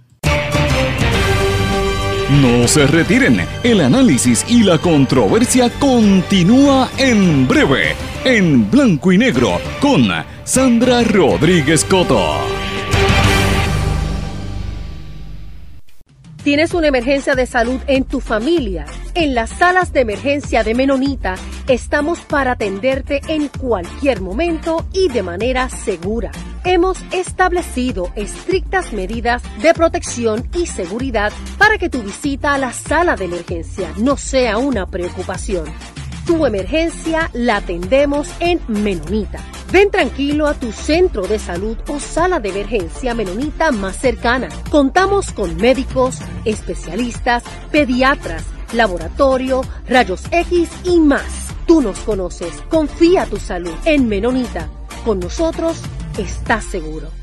No se retiren, el análisis y la controversia continúa en breve, en blanco y negro, con Sandra Rodríguez Coto. ¿Tienes una emergencia de salud en tu familia? En las salas de emergencia de Menonita estamos para atenderte en cualquier momento y de manera segura hemos establecido estrictas medidas de protección y seguridad para que tu visita a la sala de emergencia no sea una preocupación. Tu emergencia la atendemos en Menonita. Ven tranquilo a tu centro de salud o sala de emergencia menonita más cercana. Contamos con médicos, especialistas, pediatras, laboratorio, rayos X y más. Tú nos conoces. Confía tu salud en Menonita. Con nosotros estás seguro.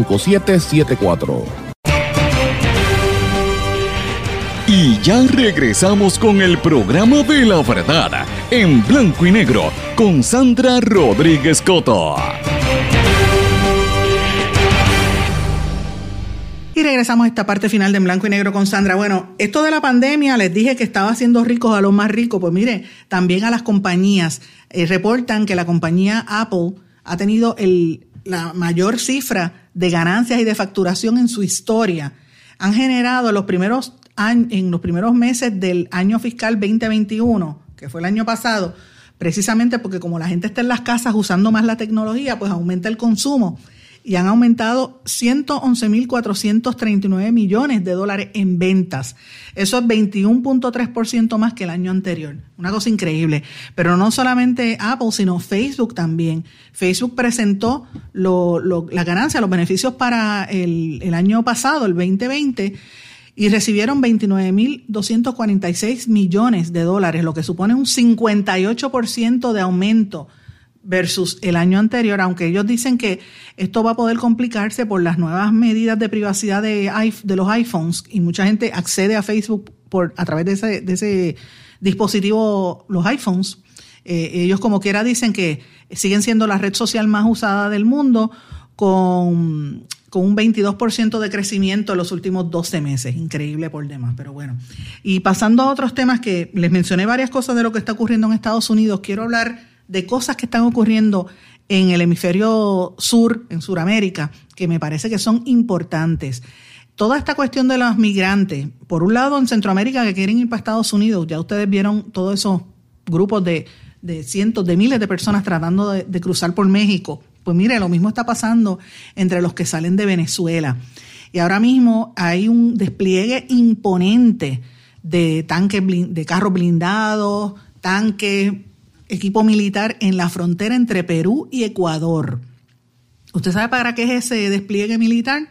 5774. Y ya regresamos con el programa de la verdad, en blanco y negro, con Sandra Rodríguez Coto. Y regresamos a esta parte final de en blanco y negro con Sandra. Bueno, esto de la pandemia, les dije que estaba haciendo ricos a los más ricos. Pues mire, también a las compañías. Eh, reportan que la compañía Apple ha tenido el, la mayor cifra de ganancias y de facturación en su historia. Han generado en los primeros, en los primeros meses del año fiscal 2021, que fue el año pasado, precisamente porque como la gente está en las casas usando más la tecnología, pues aumenta el consumo y han aumentado 111.439 millones de dólares en ventas. Eso es 21.3% más que el año anterior. Una cosa increíble. Pero no solamente Apple, sino Facebook también. Facebook presentó la ganancia, los beneficios para el, el año pasado, el 2020 y recibieron 29.246 millones de dólares, lo que supone un 58% de aumento versus el año anterior, aunque ellos dicen que esto va a poder complicarse por las nuevas medidas de privacidad de, los iPhones y mucha gente accede a Facebook por, a través de ese, de ese dispositivo, los iPhones. Eh, ellos como quiera dicen que siguen siendo la red social más usada del mundo con, con un 22% de crecimiento en los últimos 12 meses. Increíble por demás, pero bueno. Y pasando a otros temas que les mencioné varias cosas de lo que está ocurriendo en Estados Unidos, quiero hablar de cosas que están ocurriendo en el hemisferio sur, en Sudamérica, que me parece que son importantes. toda esta cuestión de los migrantes, por un lado en Centroamérica que quieren ir para Estados Unidos, ya ustedes vieron todos esos grupos de, cientos, de miles de personas tratando de, cruzar por México. Pues mire, lo mismo está pasando entre los que salen de Venezuela. Y ahora mismo hay un despliegue imponente de tanques, de carros blindados, tanques, equipo militar en la frontera entre Perú y Ecuador. ¿Usted sabe para qué es ese despliegue militar?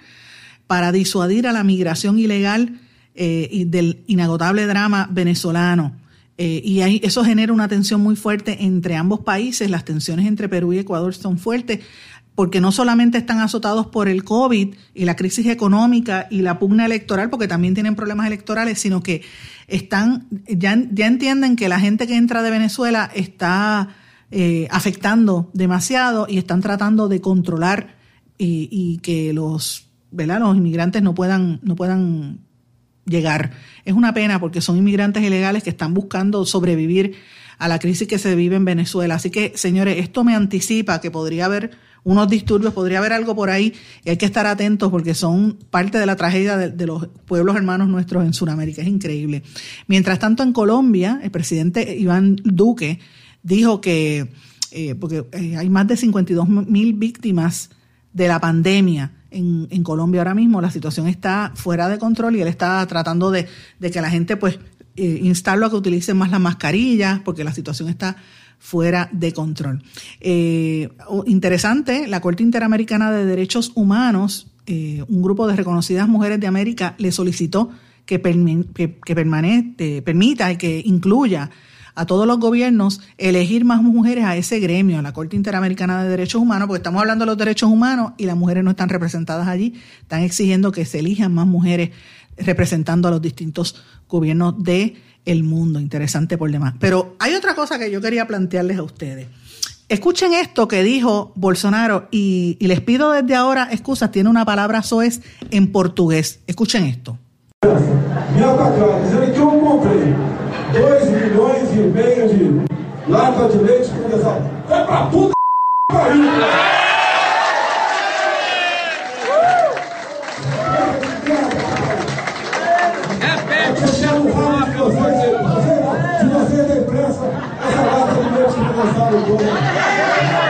Para disuadir a la migración ilegal eh, y del inagotable drama venezolano. Eh, y eso genera una tensión muy fuerte entre ambos países. Las tensiones entre Perú y Ecuador son fuertes porque no solamente están azotados por el COVID y la crisis económica y la pugna electoral, porque también tienen problemas electorales, sino que están, ya, ya entienden que la gente que entra de Venezuela está eh, afectando demasiado y están tratando de controlar y, que los, ¿verdad? los inmigrantes no puedan, no puedan llegar. Es una pena porque son inmigrantes ilegales que están buscando sobrevivir a la crisis que se vive en Venezuela. Así que, señores, esto me anticipa que podría haber unos disturbios, podría haber algo por ahí y hay que estar atentos porque son parte de la tragedia de, los pueblos hermanos nuestros en Sudamérica. Es increíble. Mientras tanto, en Colombia, el presidente Iván Duque dijo que, eh, porque eh, hay más de 52 mil víctimas de la pandemia en, Colombia ahora mismo, la situación está fuera de control y él está tratando de, de que la gente pues eh, instarlo a que utilicen más las mascarillas porque la situación está fuera de control. Eh, interesante, la Corte Interamericana de Derechos Humanos, eh, un grupo de reconocidas mujeres de América, le solicitó que, que, permita y que incluya a todos los gobiernos elegir más mujeres a ese gremio, a la Corte Interamericana de Derechos Humanos, porque estamos hablando de los derechos humanos y las mujeres no están representadas allí, están exigiendo que se elijan más mujeres representando a los distintos gobiernos de el mundo. Interesante por demás. Pero hay otra cosa que yo quería plantearles a ustedes. Escuchen esto que dijo Bolsonaro y, les pido desde ahora excusas, tiene una palabra soez en portugués. Escuchen esto. 2 milhões e meio de lata de leite condensado. Vai é pra puta pariu! Repete o seu nome, de vocês, de vocês, Você vocês depressa, essa lata de leite condensado toda.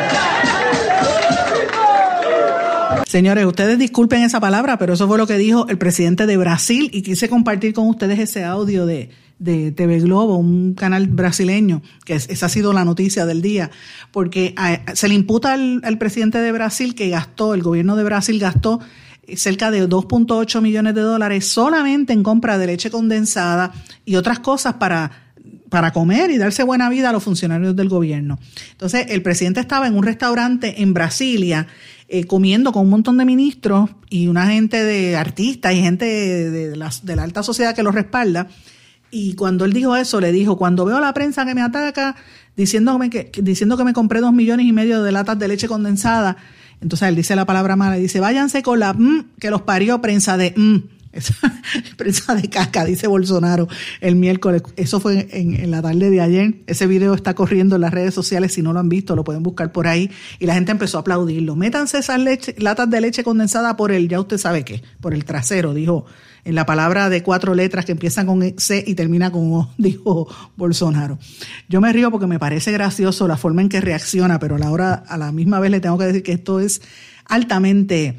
Señores, ustedes disculpen esa palabra, pero eso fue lo que dijo el presidente de Brasil y quise compartir con ustedes ese audio de, de TV Globo, un canal brasileño, que esa ha sido la noticia del día, porque se le imputa al, al presidente de Brasil que gastó, el gobierno de Brasil gastó cerca de 2.8 millones de dólares solamente en compra de leche condensada y otras cosas para para comer y darse buena vida a los funcionarios del gobierno. Entonces, el presidente estaba en un restaurante en Brasilia eh, comiendo con un montón de ministros y una gente de artistas y gente de, la, de la alta sociedad que lo respalda. Y cuando él dijo eso, le dijo, cuando veo a la prensa que me ataca diciéndome que, diciendo que me compré dos millones y medio de latas de leche condensada, entonces él dice la palabra mala, dice, váyanse con la mm, que los parió prensa de mm. Esa prensa de caca, dice Bolsonaro el miércoles. Eso fue en, la tarde de ayer. Ese video está corriendo en las redes sociales. Si no lo han visto, lo pueden buscar por ahí. Y la gente empezó a aplaudirlo. Métanse esas latas de leche condensada por el, ya usted sabe qué, por el trasero, dijo en la palabra de cuatro letras que empiezan con C y termina con O, dijo Bolsonaro. Yo me río porque me parece gracioso la forma en que reacciona, pero a la hora, a la misma vez le tengo que decir que esto es altamente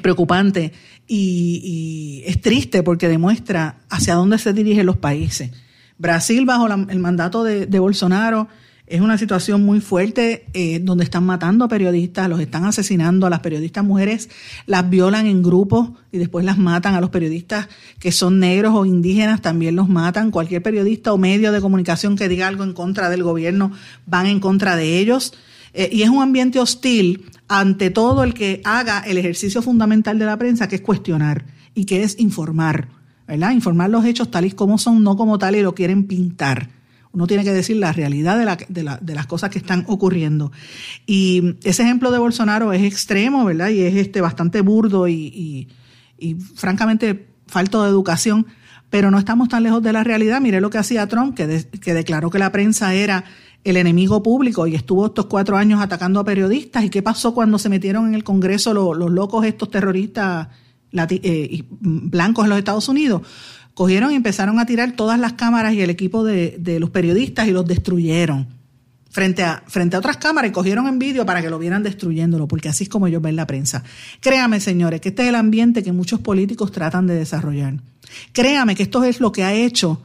preocupante y, es triste porque demuestra hacia dónde se dirigen los países. Brasil, bajo el mandato de, Bolsonaro, es una situación muy fuerte eh, donde están matando a periodistas, los están asesinando a las periodistas mujeres, las violan en grupos y después las matan a los periodistas que son negros o indígenas, también los matan. Cualquier periodista o medio de comunicación que diga algo en contra del gobierno van en contra de ellos. Eh, y es un ambiente hostil ante todo el que haga el ejercicio fundamental de la prensa, que es cuestionar y que es informar, ¿verdad? Informar los hechos tal y como son, no como tal y lo quieren pintar. Uno tiene que decir la realidad de, las cosas que están ocurriendo. Y ese ejemplo de Bolsonaro es extremo, ¿verdad? Y es este, bastante burdo y, francamente falto de educación, pero no estamos tan lejos de la realidad. Mire lo que hacía Trump, que declaró que la prensa era el enemigo público y estuvo estos cuatro años atacando a periodistas. ¿Y qué pasó cuando se metieron en el Congreso los, locos estos terroristas eh, blancos en los Estados Unidos, cogieron y empezaron a tirar todas las cámaras y el equipo de, los periodistas y los destruyeron frente a, frente a otras cámaras y cogieron en vídeo para que lo vieran destruyéndolo, porque así es como ellos ven la prensa. Créame, señores, que este es el ambiente que muchos políticos tratan de desarrollar. Créame que esto es lo que ha hecho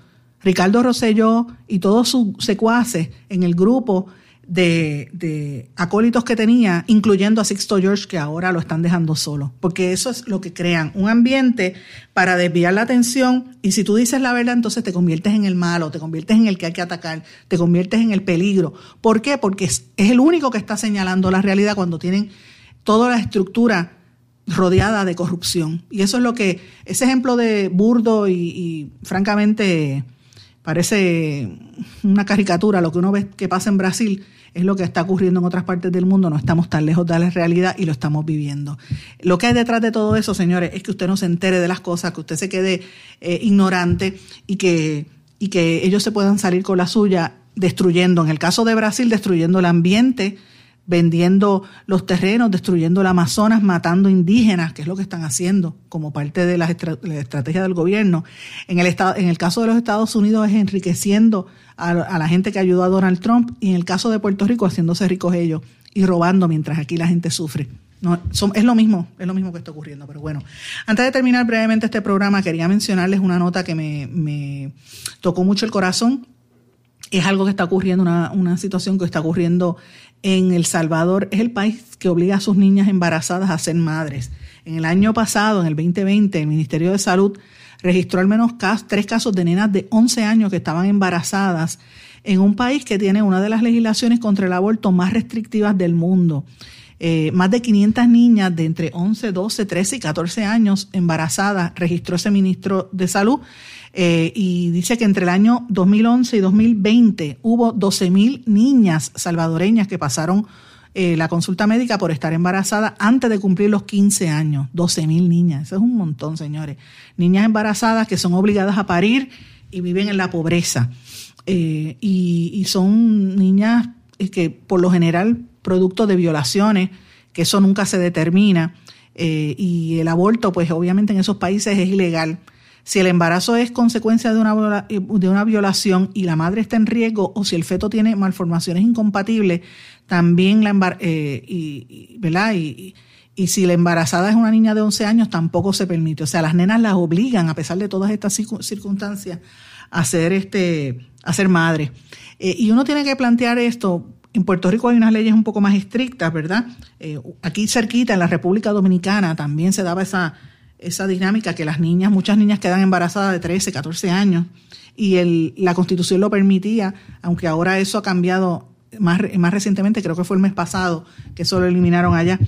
Ricardo Rosselló y todos sus secuaces en el grupo de, acólitos que tenía, incluyendo a Sixto George, que ahora lo están dejando solo. Porque eso es lo que crean, un ambiente para desviar la atención. Y si tú dices la verdad, entonces te conviertes en el malo, te conviertes en el que hay que atacar, te conviertes en el peligro. ¿Por qué? Porque es, el único que está señalando la realidad cuando tienen toda la estructura rodeada de corrupción. Y eso es lo que, ese ejemplo de burdo y francamente parece una caricatura lo que uno ve que pasa en Brasil es lo que está ocurriendo en otras partes del mundo, no estamos tan lejos de la realidad y lo estamos viviendo. Lo que hay detrás de todo eso, señores, es que usted no se entere de las cosas, que usted se quede eh, ignorante y que, y que ellos se puedan salir con la suya destruyendo, en el caso de Brasil, destruyendo el ambiente, vendiendo los terrenos, destruyendo el Amazonas, matando indígenas, que es lo que están haciendo como parte de la, estrategia del gobierno. En el, estado, en el caso de los Estados Unidos es enriqueciendo a, la gente que ayudó a Donald Trump y en el caso de Puerto Rico haciéndose ricos ellos y robando mientras aquí la gente sufre. No, es lo mismo, es lo mismo que está ocurriendo. Pero bueno, antes de terminar brevemente este programa, quería mencionarles una nota que me, tocó mucho el corazón. Es algo que está ocurriendo, una situación que está ocurriendo en El Salvador es el país que obliga a sus niñas embarazadas a ser madres. En el año pasado, en el 2020, el Ministerio de Salud registró al menos tres casos de nenas de 11 años que estaban embarazadas en un país que tiene una de las legislaciones contra el aborto más restrictivas del mundo. Eh, más de 500 niñas de entre 11, 12, 13 y 14 años embarazadas registró ese ministro de Salud eh, y dice que entre el año 2011 y 2020 hubo 12.000 niñas salvadoreñas que pasaron eh, la consulta médica por estar embarazada antes de cumplir los 15 años. 12.000 niñas, eso es un montón, señores. Niñas embarazadas que son obligadas a parir y viven en la pobreza. Eh, y, son niñas que por lo general producto de violaciones, que eso nunca se determina. y el aborto, pues obviamente en esos países es ilegal. Si el embarazo es consecuencia de una, de una violación y la madre está en riesgo o si el feto tiene malformaciones incompatibles, también la eh, y, ¿verdad? Y, y, si la embarazada es una niña de 11 años, tampoco se permite. O sea, las nenas las obligan, a pesar de todas estas circunstancias, a ser, este, a ser madre. Eh, y uno tiene que plantear esto. En Puerto Rico hay unas leyes un poco más estrictas, ¿verdad? Eh, aquí cerquita, en la República Dominicana, también se daba esa esa dinámica que las niñas, muchas niñas quedan embarazadas de 13, 14 años y el, la constitución lo permitía, aunque ahora eso ha cambiado más, más recientemente, creo que fue el mes pasado, que eso lo eliminaron allá.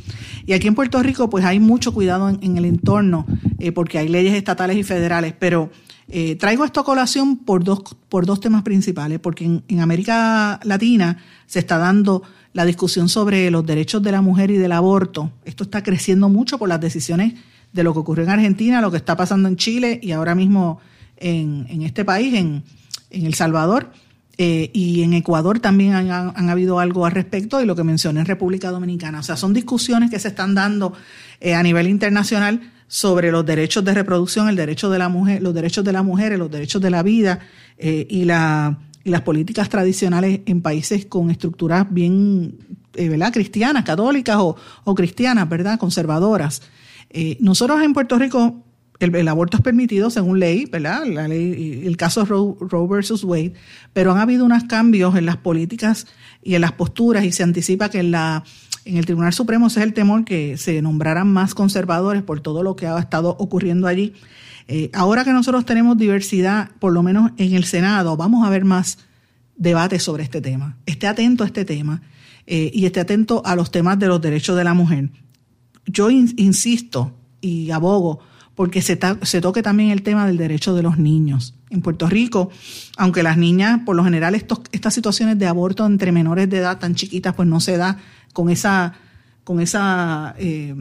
Y aquí en Puerto Rico pues hay mucho cuidado en, el entorno eh, porque hay leyes estatales y federales, pero eh, traigo esto a colación por dos, por dos temas principales, porque en, en América Latina se está dando la discusión sobre los derechos de la mujer y del aborto. Esto está creciendo mucho por las decisiones de lo que ocurrió en Argentina, lo que está pasando en Chile y ahora mismo en, en este país, en, en El Salvador. Eh, y en Ecuador también han, han, habido algo al respecto y lo que mencioné en República Dominicana. O sea, son discusiones que se están dando eh, a nivel internacional sobre los derechos de reproducción, el derecho de la mujer, los derechos de las mujeres, los derechos de la vida eh, y, y las políticas tradicionales en países con estructuras bien, ¿verdad? Cristianas, católicas o, o cristianas, ¿verdad? Conservadoras. Eh, nosotros en Puerto Rico el, aborto es permitido según ley, ¿verdad? La ley, el caso Roe, Roe versus Wade, pero han habido unos cambios en las políticas y en las posturas y se anticipa que en, la, en el Tribunal Supremo ese es el temor que se nombraran más conservadores por todo lo que ha estado ocurriendo allí. Eh, ahora que nosotros tenemos diversidad, por lo menos en el Senado, vamos a ver más debate sobre este tema. Esté atento a este tema eh, y esté atento a los temas de los derechos de la mujer yo insisto y abogo porque se, se, toque también el tema del derecho de los niños. En Puerto Rico, aunque las niñas, por lo general, estas situaciones de aborto entre menores de edad tan chiquitas, pues no se da con esa, con esa eh,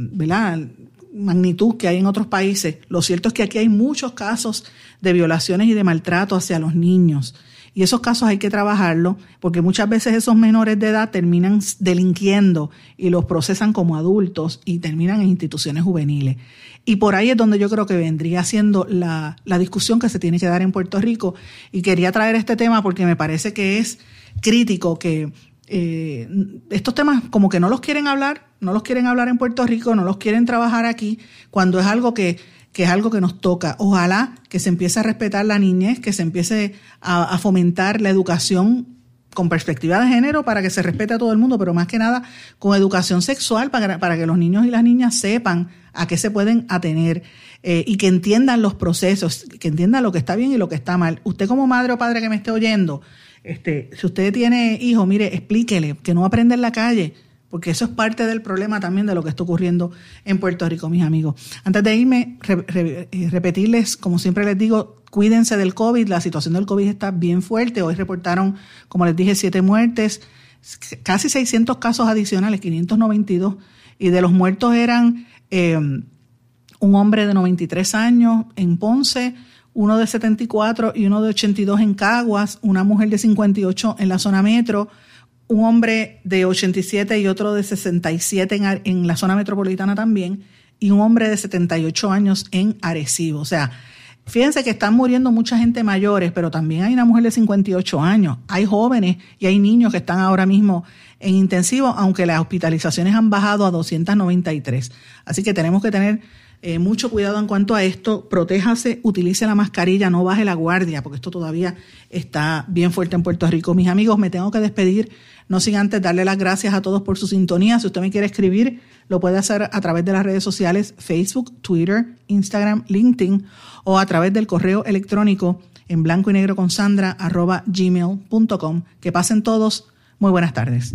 magnitud que hay en otros países. Lo cierto es que aquí hay muchos casos de violaciones y de maltrato hacia los niños. Y esos casos hay que trabajarlo porque muchas veces esos menores de edad terminan delinquiendo y los procesan como adultos y terminan en instituciones juveniles. Y por ahí es donde yo creo que vendría siendo la, la discusión que se tiene que dar en Puerto Rico. Y quería traer este tema porque me parece que es crítico que eh, estos temas como que no los quieren hablar, no los quieren hablar en Puerto Rico, no los quieren trabajar aquí, cuando es algo que, que es algo que nos toca. Ojalá que se empiece a respetar la niñez, que se empiece a, fomentar la educación con perspectiva de género para que se respete a todo el mundo, pero más que nada con educación sexual para, para que los niños y las niñas sepan a qué se pueden atener eh, y que entiendan los procesos, que entiendan lo que está bien y lo que está mal. Usted como madre o padre que me esté oyendo, este, si usted tiene hijos, mire, explíquele que no aprende en la calle, porque eso es parte del problema también de lo que está ocurriendo en Puerto Rico, mis amigos. Antes de irme, eh, repetirles, como siempre les digo, cuídense del COVID, la situación del COVID está bien fuerte. Hoy reportaron, como les dije, siete muertes, casi 600 casos adicionales, 592, y de los muertos eran eh, un hombre de 93 años en Ponce, uno de 74 y uno de 82 en Caguas, una mujer de 58 en la zona metro, un hombre de 87 y otro de 67 en, en la zona metropolitana también, y un hombre de 78 años en Arecibo. O sea, fíjense que están muriendo mucha gente mayores, pero también hay una mujer de 58 años, hay jóvenes y hay niños que están ahora mismo en intensivo, aunque las hospitalizaciones han bajado a 293. Así que tenemos que tener eh, mucho cuidado en cuanto a esto, protéjase, utilice la mascarilla, no baje la guardia, porque esto todavía está bien fuerte en Puerto Rico. Mis amigos, me tengo que despedir, no sin antes darle las gracias a todos por su sintonía. Si usted me quiere escribir, lo puede hacer a través de las redes sociales Facebook, Twitter, Instagram, LinkedIn o a través del correo electrónico en blanco y negro con Sandra arroba gmail.com. Que pasen todos. Muy buenas tardes.